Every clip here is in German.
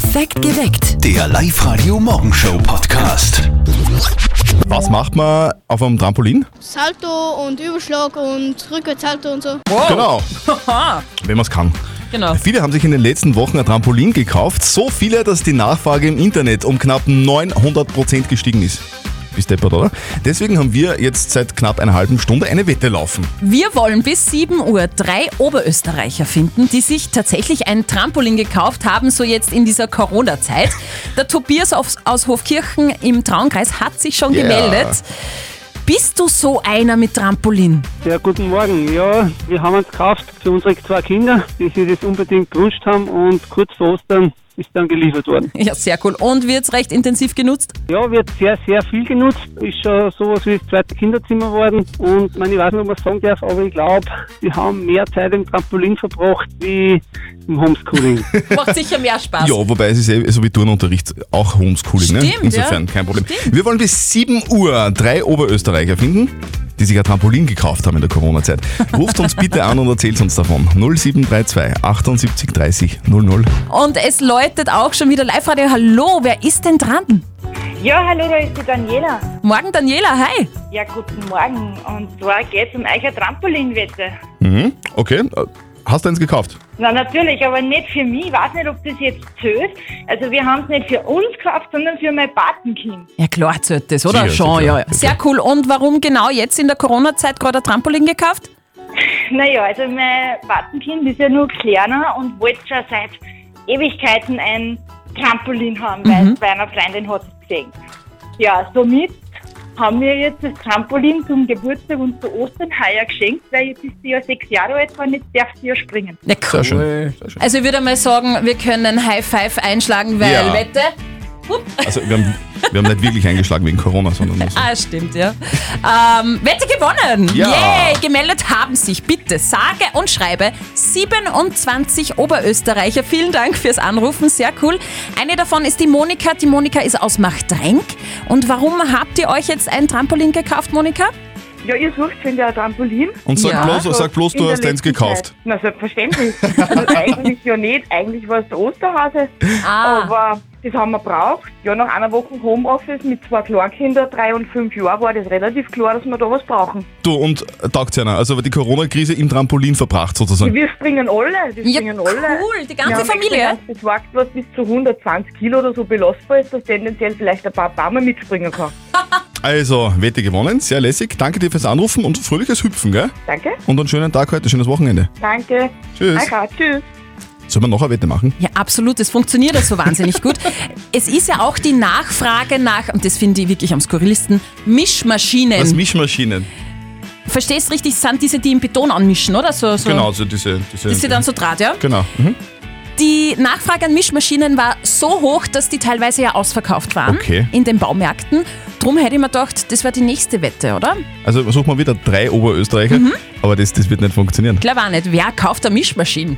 Perfekt geweckt. Der Live-Radio-Morgenshow-Podcast. Was macht man auf einem Trampolin? Salto und Überschlag und Rückwärtssalto und so. Genau. Wenn man es kann. Genau. Viele haben sich in den letzten Wochen ein Trampolin gekauft. So viele, dass die Nachfrage im Internet um knapp 900% gestiegen ist. Bist deppert, oder? Deswegen haben wir jetzt seit knapp einer halben Stunde eine Wette laufen. Wir wollen bis 7 Uhr drei Oberösterreicher finden, die sich tatsächlich ein Trampolin gekauft haben, so jetzt in dieser Corona-Zeit. Der Tobias aus, aus Hofkirchen im Traunkreis hat sich schon Ja. gemeldet. Bist du so einer mit Trampolin? Ja, guten Morgen. Ja, wir haben uns gekauft für unsere zwei Kinder, die sich das unbedingt gewünscht haben und kurz vor Ostern ist dann geliefert worden. Ja, sehr cool. Und wird's recht intensiv genutzt? Ja, wird sehr, sehr viel genutzt. Ist schon sowas wie das zweite Kinderzimmer geworden. Und man, ich weiß nicht, ob man es sagen darf, aber ich glaube, wir haben mehr Zeit im Trampolin verbracht wie im Homeschooling. Macht sicher mehr Spaß. Ja, wobei es ist eh so wie Turnunterricht auch Homeschooling, ne? Stimmt, Insofern ja. kein Problem. Stimmt. Wir wollen bis 7 Uhr drei Oberösterreicher finden, die sich ein Trampolin gekauft haben in der Corona-Zeit. Ruft uns bitte an und erzählt uns davon. 0732 78 30 00. Und es läutet auch schon wieder Live-Radio. Hallo, wer ist denn dran? Ja, hallo, da ist die Daniela. Morgen, Daniela, hi. Ja, guten Morgen. Und zwar geht es um eure Trampolinwette. Mhm. Okay. Hast du eins gekauft? Na, natürlich, aber nicht für mich. Ich weiß nicht, ob das jetzt zählt. Also, wir haben es nicht für uns gekauft, sondern für mein Patenkind. Ja, klar zählt das, oder? Sicher, schon, ja. ja. Sehr cool. Und warum genau jetzt in der Corona-Zeit gerade ein Trampolin gekauft? Naja, also mein Patenkind ist ja nur kleiner und wollte schon seit Ewigkeiten ein Trampolin haben, weil es bei einer Freundin hat es gesehen. Ja, somit haben wir jetzt das Trampolin zum Geburtstag und zu Ostern heuer geschenkt, weil jetzt ist sie ja sechs Jahre alt und jetzt darf sie ja springen. Ja, Sehr schön. Sehr schön. Also ich würde mal sagen, wir können High Five einschlagen, weil Ja. Wette. Also wir haben, wir haben nicht wirklich eingeschlagen wegen Corona, sondern so. Ah, stimmt, ja. Ähm, Wette gewonnen! Ja. Yay! Gemeldet haben sich bitte sage und schreibe 27 Oberösterreicher. Vielen Dank fürs Anrufen, sehr cool. Eine davon ist die Monika. Die Monika ist aus Machtrenk. Und warum habt ihr euch jetzt ein Trampolin gekauft, Monika? Ja, ihr sucht, finde ich, ein Trampolin. Und sag Ja. bloß, sag bloß du hast eins gekauft. Zeit. Na, selbstverständlich. Also eigentlich ja nicht. Eigentlich war es der Osterhase. Ah. Aber das haben wir braucht. Ja, nach einer Woche Homeoffice mit zwei Kleinkindern, drei und fünf Jahren, war das relativ klar, dass wir da was brauchen. Du, und taugt's einer. Also die Corona-Krise im Trampolin verbracht sozusagen. Wir springen alle. Wir Ja, springen alle. cool, die ganze wir haben Familie. ganz besorgt, was bis zu 120 Kilo oder so belastbar ist, dass tendenziell vielleicht ein paar Baumer mitspringen kann. Also, Wette gewonnen, sehr lässig. Danke dir fürs Anrufen und fröhliches Hüpfen, gell? Danke. Und einen schönen Tag heute, schönes Wochenende. Danke. Tschüss. Danke. Tschüss. Sollen wir noch eine Wette machen? Ja, absolut. Es funktioniert ja so wahnsinnig gut. Es ist ja auch die Nachfrage nach, und das finde ich wirklich am skurrilsten, Mischmaschinen. Was Mischmaschinen. Verstehst richtig, es sind diese, die im Beton anmischen, oder? So, so. Genau, so diese. diese Das ist ja dann so Draht, ja? Genau. Mhm. Die Nachfrage an Mischmaschinen war so hoch, dass die teilweise ja ausverkauft waren Okay. in den Baumärkten. Drum hätte ich mir gedacht, das war die nächste Wette, oder? Also suchen wir wieder drei Oberösterreicher, Mhm. aber das, das wird nicht funktionieren. Klar war nicht. Wer kauft eine Mischmaschine?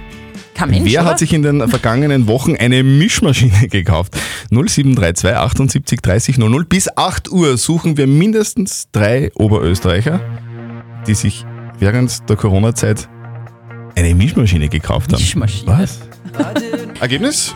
Kein Mensch, Wer oder? hat sich in den vergangenen Wochen eine Mischmaschine gekauft? 0732 78 30 00. Bis 8 Uhr suchen wir mindestens drei Oberösterreicher, die sich während der Corona-Zeit eine Mischmaschine gekauft haben. Mischmaschine. Was? Ergebnis?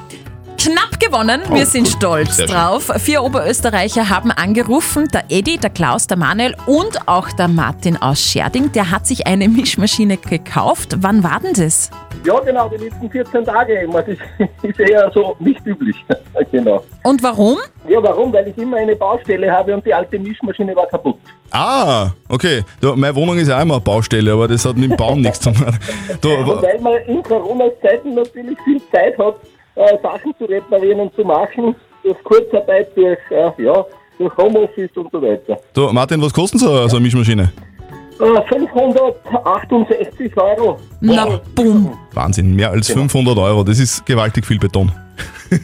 Knapp gewonnen, wir Oh, sind gut. stolz Sehr schön. drauf. Vier Oberösterreicher haben angerufen, der Edi, der Klaus, der Manuel und auch der Martin aus Scherding. Der hat sich eine Mischmaschine gekauft. Wann war denn das? Ja, genau, die letzten 14 Tage. Das ist eher so nicht üblich. genau. Und warum? Ja, warum? Weil ich immer eine Baustelle habe und die alte Mischmaschine war kaputt. Ah, okay. Du, meine Wohnung ist ja auch immer eine Baustelle, aber das hat mit dem Bauen nichts zu tun. Du, Und wa- weil man in Corona-Zeiten natürlich viel Zeit hat, äh, Sachen zu reparieren und zu machen, durch Kurzarbeit, durch, äh, ja, durch Homeoffice und so weiter. du, Martin, was kostet so, so eine Mischmaschine? Äh, 568 Euro. Na, bumm. Wahnsinn, mehr als 500 Euro. Das ist gewaltig viel Beton.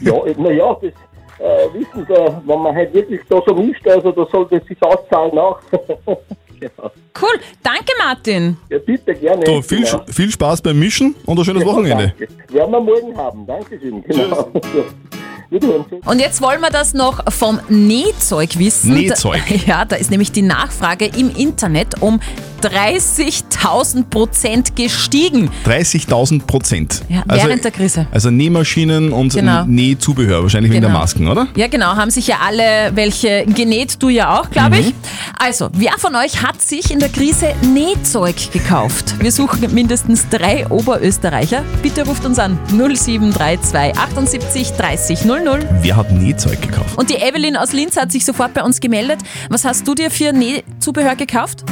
Ja, naja, das äh, wissen Sie, wenn man halt wirklich da so mischt, also da sollte es sich auszahlen auch. genau. Cool. Danke, Martin. Ja, bitte, gerne. Du, viel, genau. viel Spaß beim Mischen und ein schönes Wochenende. Danke. Werden wir morgen haben. Dankeschön. Genau. Und jetzt wollen wir das noch vom Nähzeug wissen. Nähzeug. Ja, da ist nämlich die Nachfrage im Internet um 30.000 Prozent gestiegen. 30.000 Prozent. Ja, also, während der Krise. Also Nähmaschinen und Genau. Nähzubehör, wahrscheinlich wegen der Genau. Masken, oder? Ja, genau, haben sich ja alle welche genäht, du ja auch, glaube ich. Also, wer von euch hat sich in der Krise Nähzeug gekauft? Wir suchen mindestens drei Oberösterreicher. Bitte ruft uns an 0732 78 30 00. Wer hat Nähzeug gekauft? Und die Evelyn aus Linz hat sich sofort bei uns gemeldet. Was hast du dir für Nähzubehör gekauft?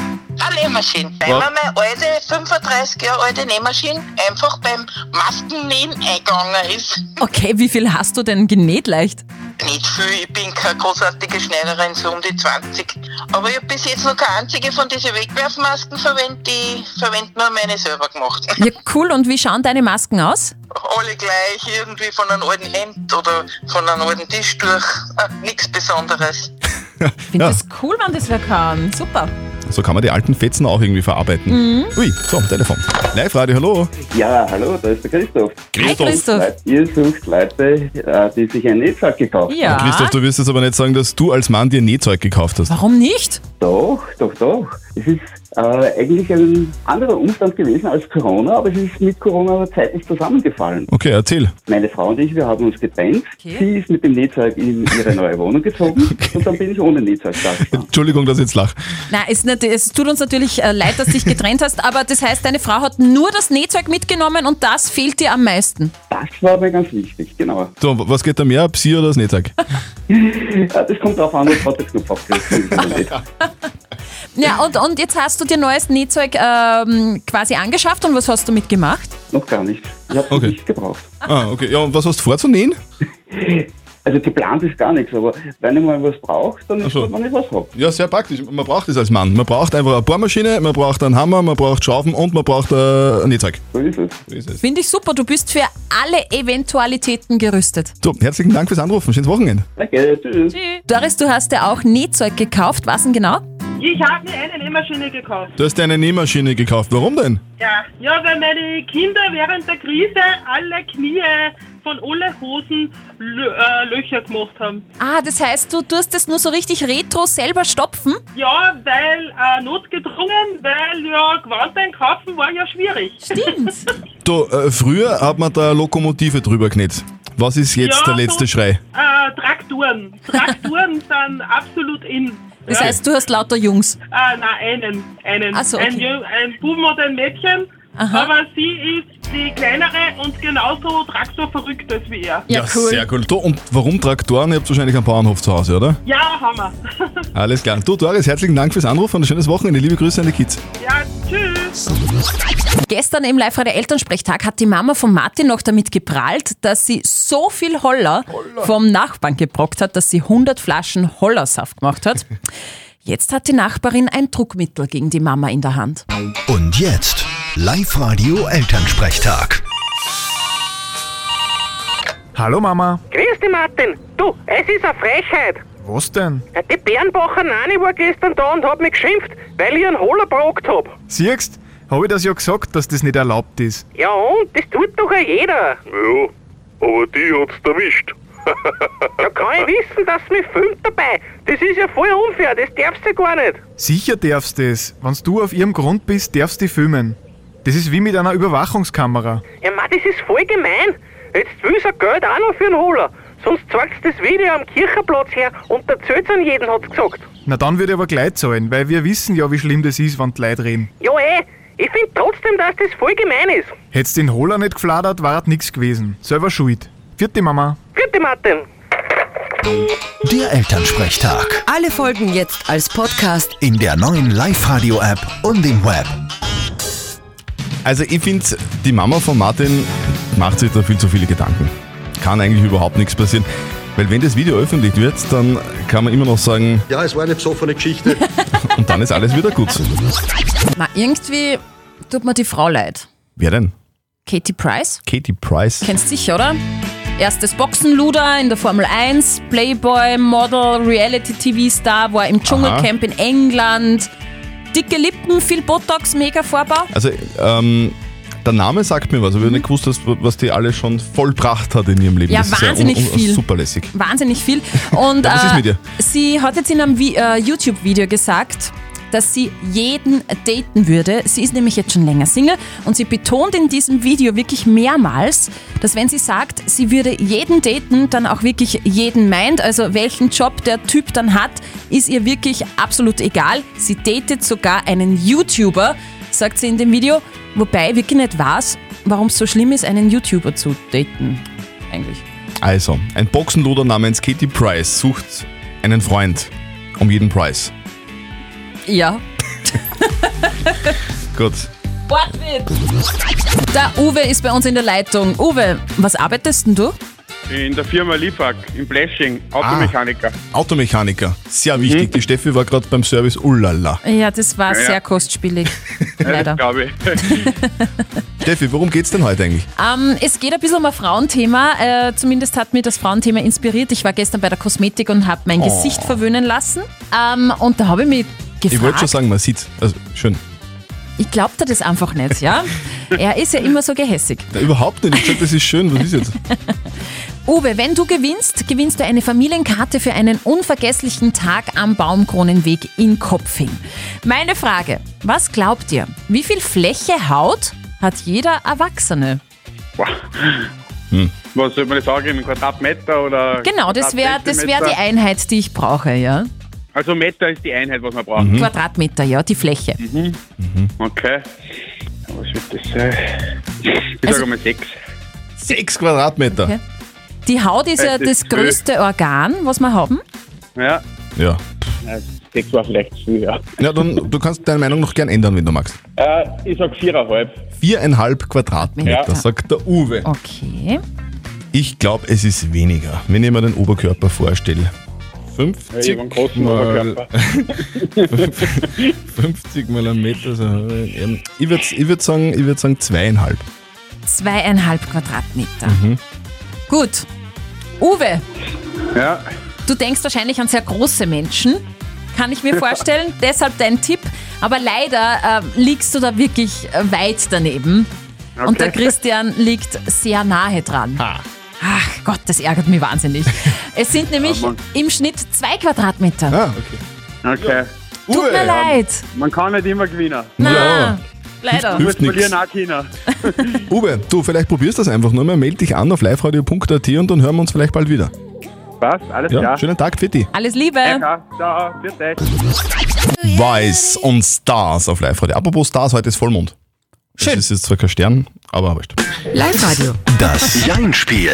Eine Nähmaschine. Weil mir meine alte, 35 Jahre alte Nähmaschine einfach beim Maskennähen eingegangen ist. Okay, wie viel hast du denn genäht leicht? Nicht viel, ich bin keine großartige Schneiderin, so um die 20. Aber ich habe bis jetzt noch keine einzige von diesen Wegwerfmasken verwendet, die verwenden wir meine selber gemacht. Ja, cool. Und wie schauen deine Masken aus? Alle gleich, irgendwie von einem alten Hemd oder von einem alten Tischtuch. Ah, Nichts Besonderes. Ich finde das cool, wenn das wer kann. Super. So kann man die alten Fetzen auch irgendwie verarbeiten. Mhm. Ui, so, Telefon. Live-Radio, hallo. Ja, hallo, da ist der Christoph. Hi, Christoph. Ihr sucht Leute, äh, die sich ein Nähzeug gekauft haben. Ja. Christoph, du wirst jetzt aber nicht sagen, dass du als Mann dir Nähzeug gekauft hast. Warum nicht? Doch, doch, doch. Es ist äh, eigentlich ein anderer Umstand gewesen als Corona, aber es ist mit Corona zeitlich zusammengefallen. Okay, erzähl. Meine Frau und ich, wir haben uns getrennt. Okay. Sie ist mit dem Nähzeug in ihre neue Wohnung gezogen und dann bin ich ohne Nähzeug da. Entschuldigung, dass ich jetzt lach. Na, es, nicht- es tut uns natürlich äh, leid, dass du dich getrennt hast, aber das heißt, deine Frau hat nur das Nähzeug mitgenommen und das fehlt dir am meisten. Das war mir ganz wichtig, genau. So, was geht da mehr, Psi oder das Nähzeug? Äh, Das kommt darauf an, was Knopf aufgerissen nicht. Ja, und, und jetzt hast du dir neues Nähzeug ähm, quasi angeschafft und was hast du mitgemacht? Noch gar nicht. Ich habe es Okay. nicht gebraucht. Ah, okay. Ja, und was hast du vor zu nähen? Also geplant ist gar nichts, aber wenn ich mal was brauche, dann ist so. wenn ich was habe. Ja, sehr praktisch. Man braucht das als Mann. Man braucht einfach eine Bohrmaschine, man braucht einen Hammer, man braucht Schrauben und man braucht äh, ein Nähzeug. So ist es. So ist es. Finde ich super, du bist für alle Eventualitäten gerüstet. So, herzlichen Dank fürs Anrufen. Schönes Wochenende. Danke, tschüss. Doris, du hast ja auch Nähzeug gekauft. Was denn genau? Ich habe mir eine Nähmaschine gekauft. Du hast dir eine Nähmaschine gekauft. Warum denn? Ja. Ja, weil meine Kinder während der Krise alle Knie von alle Hosen Lö äh, Löcher gemacht haben. Ah, das heißt, du tust es nur so richtig retro selber stopfen? Ja, weil äh, notgedrungen, weil ja Gewand einkaufen war ja schwierig. Stimmt. Du, äh, früher hat man da Lokomotive drüber genäht. Was ist jetzt Ja, der letzte so- Schrei? Äh, Trakturen. Trakturen sind absolut in. Das ja. heißt, du hast lauter Jungs. Äh, nein, einen. einen. So, ein, okay. Jü- ein Buben und ein Mädchen. Aha. Aber sie ist die kleinere und genauso traktorverrückt als wie er. Ja, cool. Sehr cool. Du, und warum Traktoren? Ihr habt wahrscheinlich einen Bauernhof zu Hause, oder? Ja, Hammer. Alles klar. Du, Doris, herzlichen Dank fürs Anrufen und ein schönes Wochenende. Liebe Grüße an die Kids. ja, tschüss. Gestern im live der Elternsprechtag hat die Mama von Martin noch damit geprahlt, dass sie so viel Holler, vom Nachbarn gebrockt hat, dass sie 100 Flaschen Hollersaft gemacht hat. Jetzt hat die Nachbarin ein Druckmittel gegen die Mama in der Hand. Und jetzt Live-Radio Elternsprechtag. Hallo Mama. Grüß dich, Martin. Du, es ist eine Frechheit. Was denn? Ja, Die Bernbacher Nani war gestern da und hat mich geschimpft, weil ich einen Holler brockt hab. Siehst, habe ich das ja gesagt, dass das nicht erlaubt ist. Ja und? Das tut doch auch jeder. Ja, aber die hat's erwischt. Da kann ich wissen, dass sie mich filmt dabei. Das ist ja voll unfair, das darfst du gar nicht. Sicher darfst du es. Wenn du auf ihrem Grund bist, darfst du die filmen. Das ist wie mit einer Überwachungskamera. Ja, Mann, das ist voll gemein. Jetzt will sie Geld auch noch für einen Holler. Sonst zeigt sie das Video am Kirchenplatz her und erzählt an jeden, hat's gesagt. Na dann würde ich aber gleich zahlen, weil wir wissen ja, wie schlimm das ist, wenn die Leute reden. Ja, eh. Ich find trotzdem, dass das voll gemein ist. Hättest den Holler nicht gefladert, war nix gewesen. Selber schuld. Vierte Mama. Vierte Martin. Der Elternsprechtag. Alle Folgen jetzt als Podcast. In der neuen Live-Radio-App und im Web. Also ich finde, die Mama von Martin macht sich da viel zu viele Gedanken. Kann eigentlich überhaupt nichts passieren. Weil wenn das Video öffentlich wird, dann kann man immer noch sagen, Ja, es war eine besoffene Geschichte. und dann ist alles wieder gut. Na, irgendwie tut mir die Frau leid. Wer denn? Katie Price? Katie Price. Kennst sicher, oder? Erstes Boxenluder in der Formel 1, Playboy, Model, Reality-TV-Star, war im Dschungelcamp in England. Dicke Lippen, viel Botox, mega Vorbau. Also, ähm, der Name sagt mir was, aber ich habe nicht gewusst, was, was die alle schon vollbracht hat in ihrem Leben. Ja, das ist wahnsinnig un- un- viel. Super lässig. Wahnsinnig viel. Und Ja, was ist äh, mit ihr? sie hat jetzt in einem Vi- äh, YouTube-Video gesagt, dass sie jeden daten würde. Sie ist nämlich jetzt schon länger Single und sie betont in diesem Video wirklich mehrmals, dass wenn sie sagt, sie würde jeden daten, dann auch wirklich jeden meint. Also welchen Job der Typ dann hat, ist ihr wirklich absolut egal. Sie datet sogar einen YouTuber, sagt sie in dem Video, wobei ich wirklich nicht weiß, warum es so schlimm ist, einen YouTuber zu daten. Eigentlich. Also, ein Boxenluder namens Katie Price sucht einen Freund um jeden Preis. Ja. Gut. Der Uwe ist bei uns in der Leitung. Uwe, was arbeitest denn du? In der Firma Liefag, im Blashing, Automechaniker. Automechaniker, sehr wichtig. Die Steffi war gerade beim Service, ullala. Ja, das war Ja, ja. sehr kostspielig. Ja, Leider. das glaube ich. Steffi, worum geht's denn heute eigentlich? Ähm, es geht ein bisschen um ein Frauenthema. Äh, zumindest hat mir das Frauenthema inspiriert. Ich war gestern bei der Kosmetik und habe mein Oh. Gesicht verwöhnen lassen. Ähm, und da habe ich mich Ich wollte schon gefragt. sagen, man sieht. Also, schön. Ich glaubte das einfach nicht, ja? er ist ja immer so gehässig. Na, überhaupt nicht. Ich sag, das ist schön. Was ist jetzt? Uwe, wenn du gewinnst, gewinnst du eine Familienkarte für einen unvergesslichen Tag am Baumkronenweg in Kopfing. Meine Frage, was glaubt ihr? Wie viel Fläche Haut hat jeder Erwachsene? Hm. Was soll man das sagen, in Quadratmeter oder? Genau, das wäre das wär die? Einheit, die ich brauche, ja? Also Meter ist die Einheit, was man braucht. Mhm. Quadratmeter, ja, die Fläche. Mhm. Okay. Was wird das sein? Ich Also- sage mal sechs. Sechs Quadratmeter. Okay. Die Haut ist ja Es ist das größte Organ, was wir haben. Ja. Ja. Ja, Sechs war vielleicht zu viel, ja. Ja, dann du kannst deine Meinung noch gern ändern, wenn du magst. Äh, ich sag viereinhalb. Viereinhalb Quadratmeter, Ja. sagt der Uwe. Okay. Ich glaube, es ist weniger, wenn ich mir den Oberkörper vorstelle. Ja, 50 ich hab einen großen mal, Oberkörper. 50 mal ein Meter. So, ähm, ich würde ich würd sagen, ich würd sagen zweieinhalb. Zweieinhalb Quadratmeter. Mhm. Gut. Uwe, Ja. du denkst wahrscheinlich an sehr große Menschen, kann ich mir vorstellen. Deshalb dein Tipp. Aber leider äh, liegst du da wirklich äh, weit daneben. Und Okay. der Christian liegt sehr nahe dran. Ach Gott, das ärgert mich wahnsinnig. Es sind nämlich Ja, im Schnitt zwei Quadratmeter. Ah, okay. Okay. Tut mir leid. Man kann nicht immer gewinnen. Na, leider. Du musst Hilft China. Uwe, du, vielleicht probierst das einfach nur mal. Meld dich an auf liveradio.at und dann hören wir uns vielleicht bald wieder. Was? Alles Ja, klar. schönen Tag für dich. Alles Liebe. Ja, ciao. Bitte. Weiß und Stars auf Live-Radio. Apropos Stars, heute ist Vollmond. Schön. Das ist jetzt zwar kein Stern, aber wurscht. Live-Radio. Das Jein-Spiel.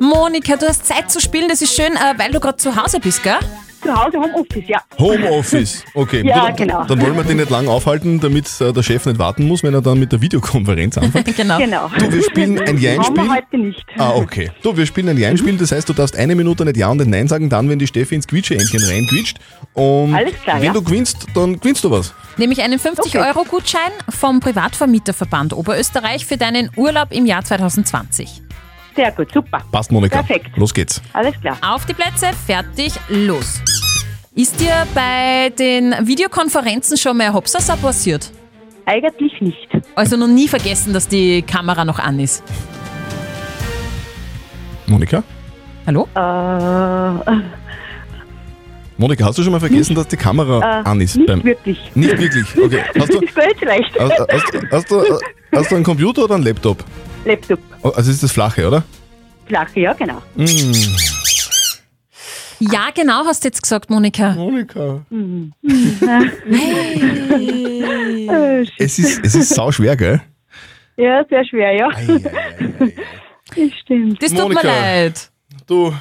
Monika, du hast Zeit zu spielen, das ist schön, äh, weil du gerade zu Hause bist, gell? Zu Hause Homeoffice, ja. Homeoffice. Okay, Ja, dann, genau. dann wollen wir den nicht lang aufhalten, damit äh, der Chef nicht warten muss, wenn er dann mit der Videokonferenz anfängt. genau. Genau. Du, wir spielen ein Jein-Spiel. wir heute nicht. Ah, okay. Du, wir spielen ein Jein-Spiel, das heißt, du darfst eine Minute nicht Ja und nicht Nein sagen, dann, wenn die Steffi ins Quietsche-Entchen reinquietscht. Und Alles klar, wenn ja. du gewinnst, dann gewinnst du was. Nämlich einen 50-Euro-Gutschein vom Privatvermieterverband Oberösterreich für deinen Urlaub im Jahr 2020. Sehr gut, super. Passt, Monika. Perfekt. Los geht's. Alles klar. Auf die Plätze, fertig, los. Ist dir bei den Videokonferenzen schon mal Hopsasa passiert? Eigentlich nicht. Also noch nie vergessen, dass die Kamera noch an ist. Monika? Hallo? Äh, Monika, hast du schon mal vergessen, dass die Kamera äh, an ist? nicht wirklich. Nicht wirklich? Okay. Hast du, vielleicht. hast, hast, hast, du, hast du einen Computer oder einen Laptop? Laptop. Oh, Also ist das flache, oder? Flache, ja, genau. Mm. Ja, genau, hast du jetzt gesagt, Monika. Monika. Mhm. Es ist, es ist sau schwer, gell? Ja, sehr schwer, ja. Das stimmt. Das tut Monika. mir leid. Du,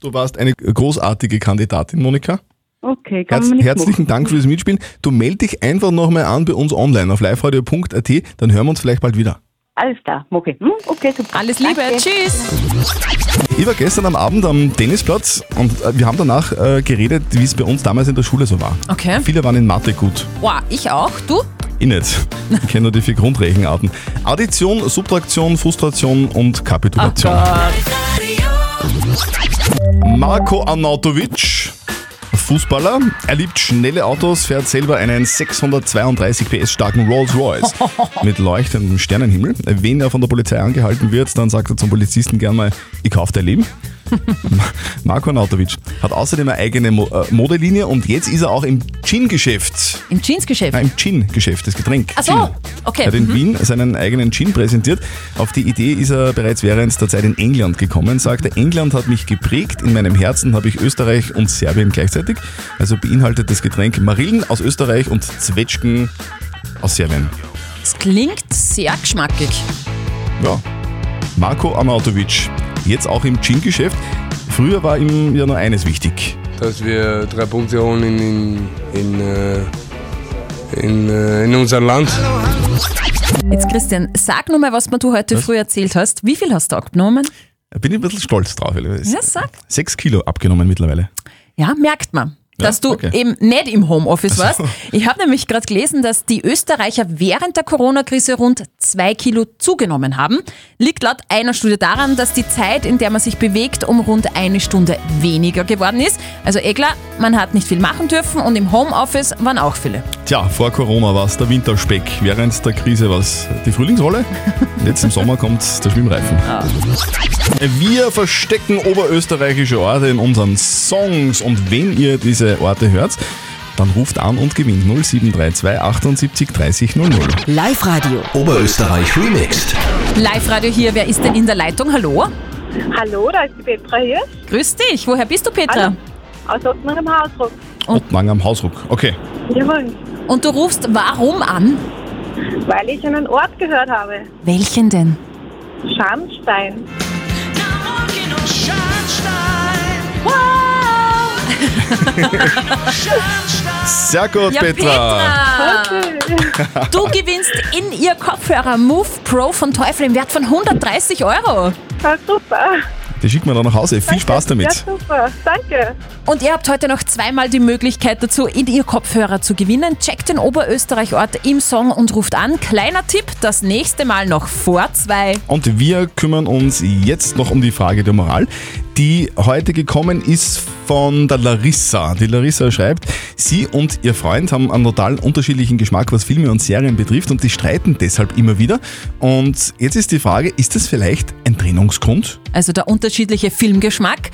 du warst eine großartige Kandidatin, Monika. Okay, kann Herz, herzlichen Dank fürs Mitspielen. Du meld dich einfach nochmal an bei uns online auf liveradio.at, dann hören wir uns vielleicht bald wieder. Alles klar, okay. Hm, okay, super. Alles Liebe, Danke. tschüss. Ich war gestern am Abend am Tennisplatz und äh, wir haben danach äh, geredet, wie es bei uns damals in der Schule so war. Okay. Viele waren in Mathe gut. Boah, ich auch. Du? Ich nicht. Ich kenne nur die vier Grundrechenarten. Addition, Subtraktion, Frustration und Kapitulation. Marko Arnautovic, Fußballer. Er liebt schnelle Autos, fährt selber einen 632 PS starken Rolls Royce mit leuchtendem Sternenhimmel. Wenn er von der Polizei angehalten wird, dann sagt er zum Polizisten gern mal, ich kauf dein Leben. Marco Nautovic hat außerdem eine eigene Mo äh, Modelinie und jetzt ist er auch im Gin-Geschäft. Im Jeansgeschäft? Nein, im Gin-Geschäft, das Getränk. Ach so, Gin. okay. Er hat in Mhm. Wien seinen eigenen Gin präsentiert. Auf die Idee ist er bereits während der Zeit in England gekommen. Sagt er, England hat mich geprägt. In meinem Herzen habe ich Österreich und Serbien gleichzeitig. Also beinhaltet das Getränk Marillen aus Österreich und Zwetschgen aus Serbien. Das klingt sehr geschmackig. Ja, Marco Arnautovic, jetzt auch im Gin-Geschäft. Früher war ihm ja nur eines wichtig. dass wir drei Punkte holen in, in, in, äh, in, äh, in unserem Land. Jetzt Christian, sag nur mal, was mir du heute früh erzählt hast. Wie viel hast du abgenommen? Da bin ich ein bisschen stolz drauf. Ja, sag. Sechs Kilo abgenommen mittlerweile. Ja, merkt man. Dass du okay. eben nicht im Homeoffice warst. Ich habe nämlich gerade gelesen, dass die Österreicher während der Corona-Krise rund zwei Kilo zugenommen haben. Liegt laut einer Studie daran, dass die Zeit, in der man sich bewegt, um rund eine Stunde weniger geworden ist. Also eh klar, man hat nicht viel machen dürfen und im Homeoffice waren auch viele. Tja, vor Corona war es der Winterspeck, während der Krise war es die Frühlingsrolle. Jetzt im Sommer kommt der Schwimmreifen. Wir verstecken oberösterreichische Orte in unseren Songs und wenn ihr diese Orte hört, dann ruft an und gewinnt 0732 78 30 00. Live-Radio. Oberösterreich remixed. Live-Radio hier, wer ist denn in der Leitung? Hallo? Hallo, da ist die Petra hier. Grüß dich, woher bist du, Petra? Hallo. Aus Ottmar im Hausruck. Ottmang am Hausruck. Okay. Jawohl. Und du rufst warum an? Weil ich einen Ort gehört habe. Welchen denn? Scharnstein. Sehr gut, Ja, Petra. Petra. Du gewinnst in ihr Kopfhörer Move Pro von Teufel im Wert von 130 Euro. Ja, super. Die schicken wir dann nach Hause. Viel Spaß damit. Ja, super. Danke. Und ihr habt heute noch zweimal die Möglichkeit dazu, in ihr Kopfhörer zu gewinnen. Checkt den Oberösterreich-Ort im Song und ruft an. Kleiner Tipp, das nächste Mal noch vor zwei. Und wir kümmern uns jetzt noch um die Frage der Moral, die heute gekommen ist von der Larissa. Die Larissa schreibt, sie und ihr Freund haben einen total unterschiedlichen Geschmack, was Filme und Serien betrifft und die streiten deshalb immer wieder. Und jetzt ist die Frage, ist das vielleicht ein Trennungsgrund? Also der unterschiedliche Filmgeschmack.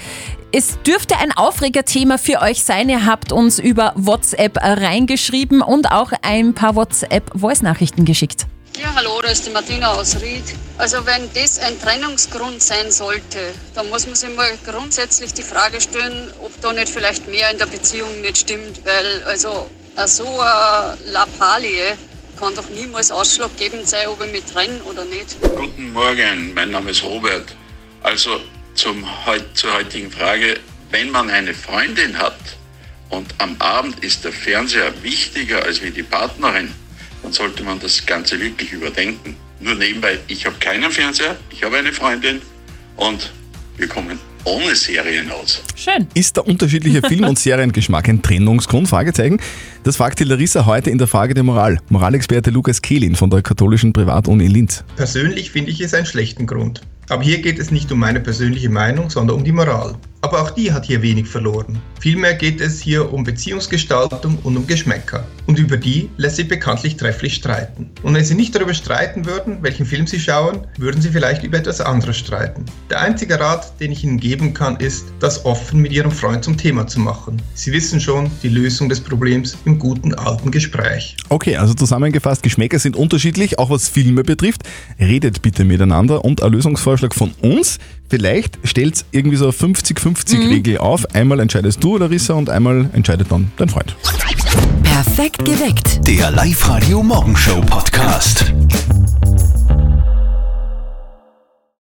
Es dürfte ein Aufregerthema für euch sein. Ihr habt uns über WhatsApp reingeschrieben und auch ein paar WhatsApp-Voice-Nachrichten geschickt. Ja, hallo, da ist die Martina aus Ried. Also wenn das ein Trennungsgrund sein sollte, dann muss man sich mal grundsätzlich die Frage stellen, ob da nicht vielleicht mehr in der Beziehung nicht stimmt, weil also so eine Lappalie kann doch niemals ausschlaggebend sein, ob ich mich trenne oder nicht. Guten Morgen, mein Name ist Robert. Also zum, zur heutigen Frage, wenn man eine Freundin hat und am Abend ist der Fernseher wichtiger als wie die Partnerin, dann sollte man das Ganze wirklich überdenken. Nur nebenbei, ich habe keinen Fernseher, ich habe eine Freundin und wir kommen ohne Serien aus. Schön. Ist der unterschiedliche Film- und Seriengeschmack ein Trennungsgrund? Fragezeichen. Das fragt die Larissa heute in der Frage der Moral. Moralexperte Lukas Kehlin von der katholischen Privatuni Linz. Persönlich finde ich es einen schlechten Grund. Aber hier geht es nicht um meine persönliche Meinung, sondern um die Moral. Aber auch die hat hier wenig verloren. Vielmehr geht es hier um Beziehungsgestaltung und um Geschmäcker. Und über die lässt sich bekanntlich trefflich streiten. Und wenn Sie nicht darüber streiten würden, welchen Film Sie schauen, würden Sie vielleicht über etwas anderes streiten. Der einzige Rat, den ich Ihnen geben kann, ist, das offen mit Ihrem Freund zum Thema zu machen. Sie wissen schon, die Lösung des Problems im guten alten Gespräch. Okay, also zusammengefasst, Geschmäcker sind unterschiedlich, auch was Filme betrifft. Redet bitte miteinander und ein Lösungsvorschlag von uns. Vielleicht stellt irgendwie so eine 50-50-Regel auf. Einmal entscheidest du, Larissa, und einmal entscheidet dann dein Freund. Perfekt geweckt. Der Live-Radio Morgenshow Podcast.